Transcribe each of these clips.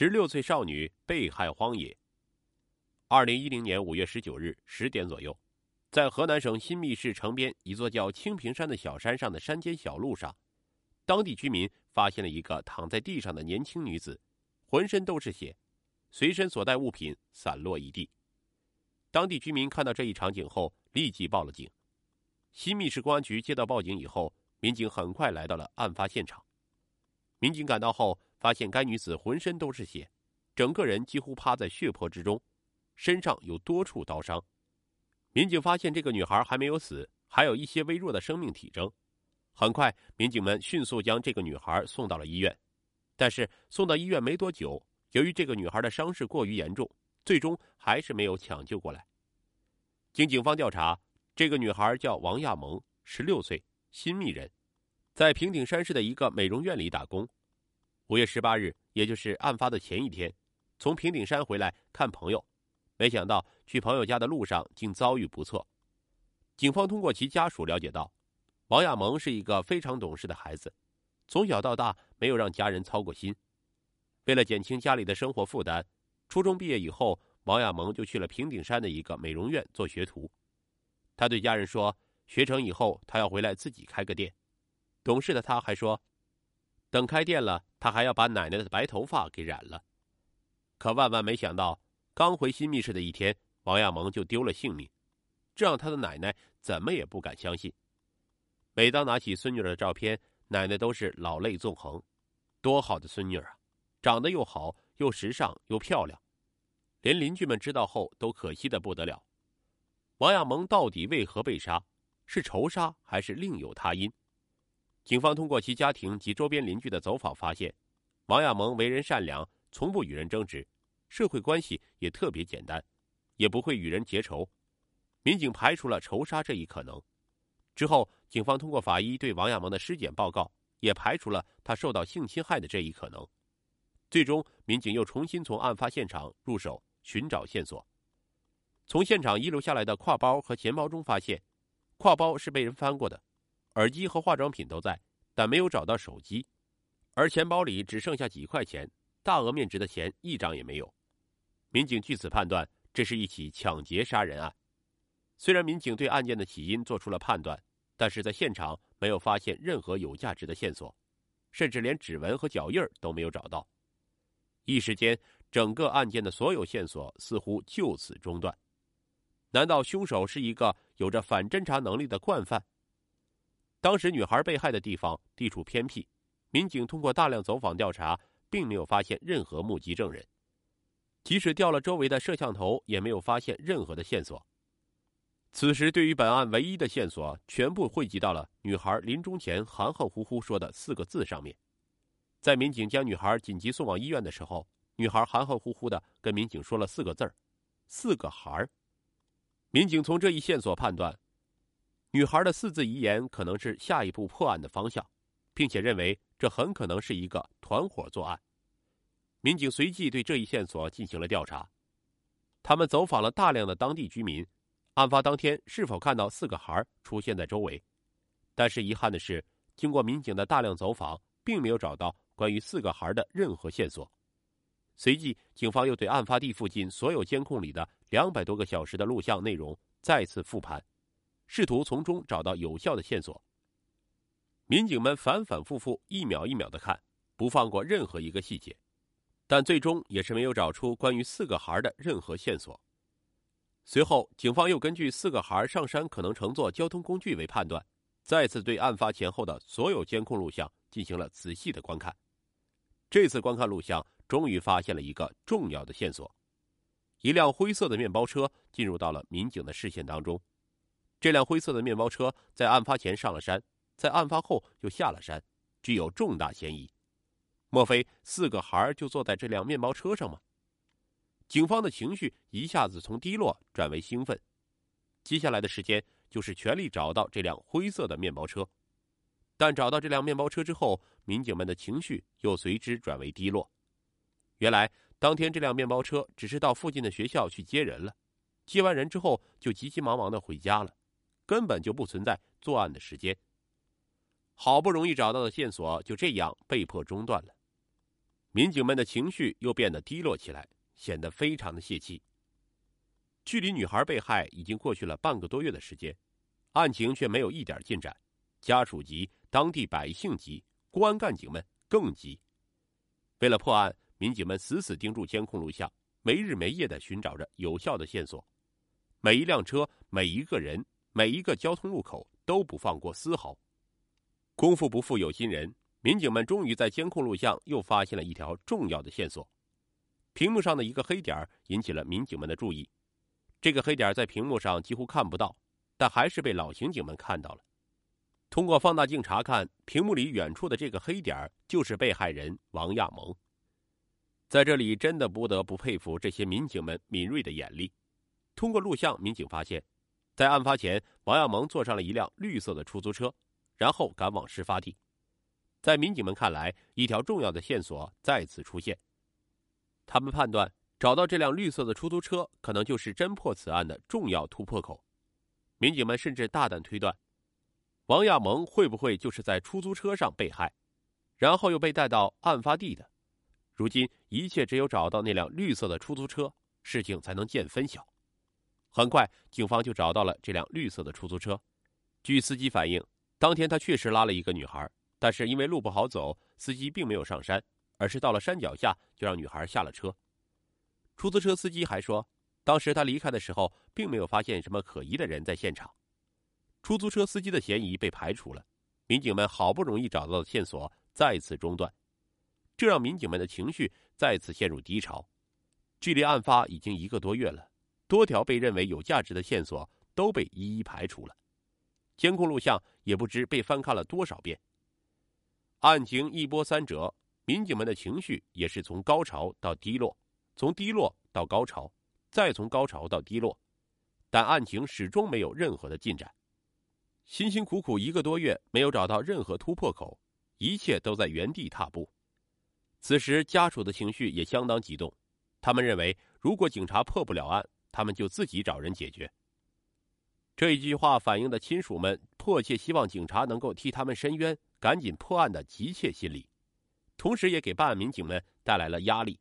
十六岁少女被害荒野。二零一零年五月十九日十点左右，在河南省新密市城边一座叫清平山的小山上的山间小路上，当地居民发现了一个躺在地上的年轻女子，浑身都是血，随身所带物品散落一地。当地居民看到这一场景后，立即报了警。新密市公安局接到报警以后，民警很快来到了案发现场。民警赶到后，发现该女子浑身都是血，整个人几乎趴在血泊之中，身上有多处刀伤。民警发现这个女孩还没有死，还有一些微弱的生命体征。很快，民警们迅速将这个女孩送到了医院。但是送到医院没多久，由于这个女孩的伤势过于严重，最终还是没有抢救过来。经警方调查，这个女孩叫王亚萌，十六岁，新密人。在平顶山市的一个美容院里打工。五月十八日，也就是案发的前一天，从平顶山回来看朋友，没想到去朋友家的路上竟遭遇不测。警方通过其家属了解到，王亚萌是一个非常懂事的孩子，从小到大没有让家人操过心。为了减轻家里的生活负担，初中毕业以后，王亚萌就去了平顶山的一个美容院做学徒。他对家人说，学成以后他要回来自己开个店。懂事的他还说，等开店了，他还要把奶奶的白头发给染了。可万万没想到，刚回新密市的一天，王亚萌就丢了性命，这让他的奶奶怎么也不敢相信。每当拿起孙女的照片，奶奶都是老泪纵横。多好的孙女啊，长得又好，又时尚，又漂亮，连邻居们知道后都可惜的不得了。王亚萌到底为何被杀？是仇杀还是另有他因？警方通过其家庭及周边邻居的走访发现，王亚萌为人善良，从不与人争执，社会关系也特别简单，也不会与人结仇。民警排除了仇杀这一可能。之后，警方通过法医对王亚萌的尸检报告，也排除了他受到性侵害的这一可能。最终，民警又重新从案发现场入手寻找线索。从现场遗留下来的挎包和钱包中发现，挎包是被人翻过的。耳机和化妆品都在，但没有找到手机，而钱包里只剩下几块钱，大额面值的钱一张也没有。民警据此判断，这是一起抢劫杀人案。虽然民警对案件的起因做出了判断，但是在现场没有发现任何有价值的线索，甚至连指纹和脚印都没有找到。一时间，整个案件的所有线索似乎就此中断。难道凶手是一个有着反侦查能力的惯犯？当时女孩被害的地方地处偏僻，民警通过大量走访调查，并没有发现任何目击证人。即使调了周围的摄像头，也没有发现任何的线索。此时，对于本案唯一的线索，全部汇集到了女孩临终前含含糊糊说的四个字上面。在民警将女孩紧急送往医院的时候，女孩含含糊糊的跟民警说了四个字儿：“四个孩儿。”民警从这一线索判断。女孩的四字遗言可能是下一步破案的方向，并且认为这很可能是一个团伙作案。民警随即对这一线索进行了调查，他们走访了大量的当地居民，案发当天是否看到四个孩出现在周围？但是遗憾的是，经过民警的大量走访，并没有找到关于四个孩的任何线索。随即，警方又对案发地附近所有监控里的两百多个小时的录像内容再次复盘。试图从中找到有效的线索。民警们反反复复、一秒一秒的看，不放过任何一个细节，但最终也是没有找出关于四个孩的任何线索。随后，警方又根据四个孩上山可能乘坐交通工具为判断，再次对案发前后的所有监控录像进行了仔细的观看。这次观看录像，终于发现了一个重要的线索：一辆灰色的面包车进入到了民警的视线当中。这辆灰色的面包车在案发前上了山，在案发后又下了山，具有重大嫌疑。莫非四个孩儿就坐在这辆面包车上吗？警方的情绪一下子从低落转为兴奋，接下来的时间就是全力找到这辆灰色的面包车。但找到这辆面包车之后，民警们的情绪又随之转为低落。原来当天这辆面包车只是到附近的学校去接人了，接完人之后就急急忙忙的回家了。根本就不存在作案的时间。好不容易找到的线索就这样被迫中断了。民警们的情绪又变得低落起来，显得非常的泄气。距离女孩被害已经过去了半个多月的时间，案情却没有一点进展，家属急，当地百姓急，公安干警们更急。为了破案，民警们死死盯住监控录像，没日没夜的寻找着有效的线索，每一辆车、每一个人、每一个交通路口都不放过丝毫。功夫不负有心人，民警们终于在监控录像又发现了一条重要的线索。屏幕上的一个黑点引起了民警们的注意。这个黑点在屏幕上几乎看不到，但还是被老刑警们看到了。通过放大镜查看，屏幕里远处的这个黑点就是被害人王亚萌。在这里，真的不得不佩服这些民警们敏锐的眼力。通过录像，民警发现，在案发前，王亚萌坐上了一辆绿色的出租车，然后赶往事发地。在民警们看来，一条重要的线索再次出现。他们判断。找到这辆绿色的出租车，可能就是侦破此案的重要突破口。民警们甚至大胆推断，王亚萌会不会就是在出租车上被害，然后又被带到案发地的？如今一切只有找到那辆绿色的出租车，事情才能见分晓。很快，警方就找到了这辆绿色的出租车。据司机反映，当天他确实拉了一个女孩，但是因为路不好走，司机并没有上山，而是到了山脚下就让女孩下了车。出租车司机还说，当时他离开的时候，并没有发现什么可疑的人在现场。出租车司机的嫌疑被排除了，民警们好不容易找到的线索再次中断，这让民警们的情绪再次陷入低潮。距离案发已经一个多月了，多条被认为有价值的线索都被一一排除了，监控录像也不知被翻看了多少遍。案情一波三折，民警们的情绪也是从高潮到低落。从低落到高潮，再从高潮到低落，但案情始终没有任何的进展。辛辛苦苦一个多月，没有找到任何突破口，一切都在原地踏步。此时，家属的情绪也相当激动，他们认为，如果警察破不了案，他们就自己找人解决。这一句话反映的亲属们迫切希望警察能够替他们伸冤，赶紧破案的急切心理，同时也给办案民警们带来了压力。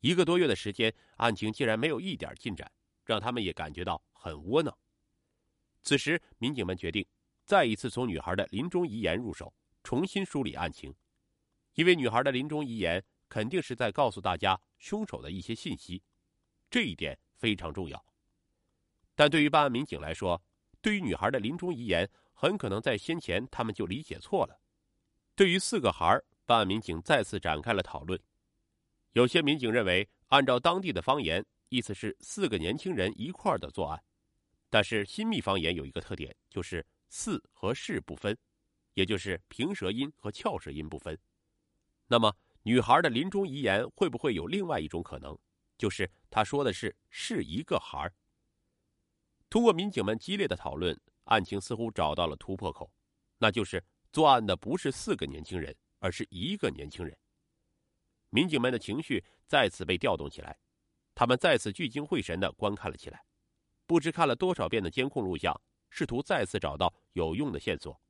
一个多月的时间，案情竟然没有一点进展，让他们也感觉到很窝囊。此时，民警们决定再一次从女孩的临终遗言入手，重新梳理案情。因为女孩的临终遗言肯定是在告诉大家凶手的一些信息，这一点非常重要。但对于办案民警来说，对于女孩的临终遗言，很可能在先前他们就理解错了。对于四个孩儿，办案民警再次展开了讨论。有些民警认为，按照当地的方言，意思是四个年轻人一块儿的作案。但是新密方言有一个特点，就是“四”和“是”不分，也就是平舌音和翘舌音不分。那么，女孩的临终遗言会不会有另外一种可能，就是他说的是“是一个孩儿”？通过民警们激烈的讨论，案情似乎找到了突破口，那就是作案的不是四个年轻人，而是一个年轻人。民警们的情绪再次被调动起来，他们再次聚精会神的观看了起来，不知看了多少遍的监控录像，试图再次找到有用的线索。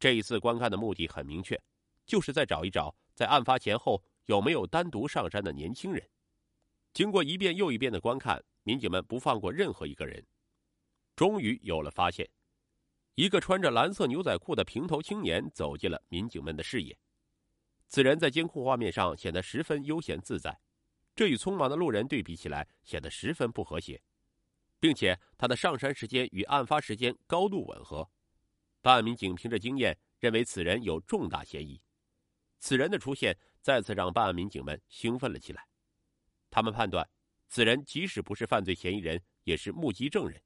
这一次观看的目的很明确，就是在找一找在案发前后有没有单独上山的年轻人。经过一遍又一遍的观看，民警们不放过任何一个人，终于有了发现：一个穿着蓝色牛仔裤的平头青年走进了民警们的视野。此人在监控画面上显得十分悠闲自在，这与匆忙的路人对比起来显得十分不和谐，并且他的上山时间与案发时间高度吻合。办案民警凭着经验认为此人有重大嫌疑，此人的出现再次让办案民警们兴奋了起来。他们判断，此人即使不是犯罪嫌疑人，也是目击证人。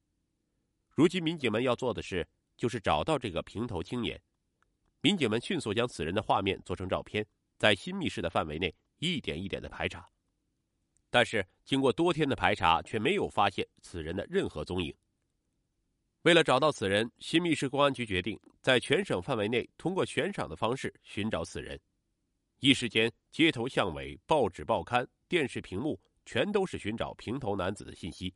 如今民警们要做的事就是找到这个平头青年。民警们迅速将此人的画面做成照片，在新密市的范围内一点一点的排查，但是经过多天的排查，却没有发现此人的任何踪影。为了找到此人，新密市公安局决定在全省范围内通过悬赏的方式寻找此人。一时间，街头巷尾、报纸报刊、电视屏幕全都是寻找平头男子的信息。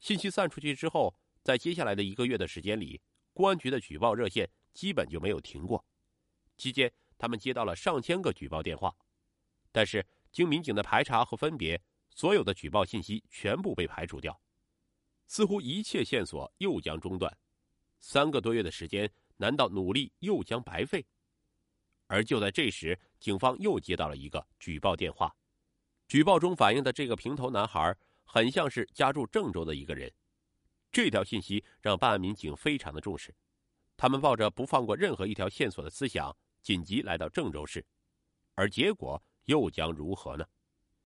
信息散出去之后，在接下来的一个月的时间里，公安局的举报热线。基本就没有停过，期间他们接到了上千个举报电话，但是经民警的排查和分别，所有的举报信息全部被排除掉，似乎一切线索又将中断。三个多月的时间，难道努力又将白费？而就在这时，警方又接到了一个举报电话。举报中反映的这个平头男孩，很像是家住郑州的一个人。这条信息让办案民警非常的重视，他们抱着不放过任何一条线索的思想，紧急来到郑州市。而结果又将如何呢？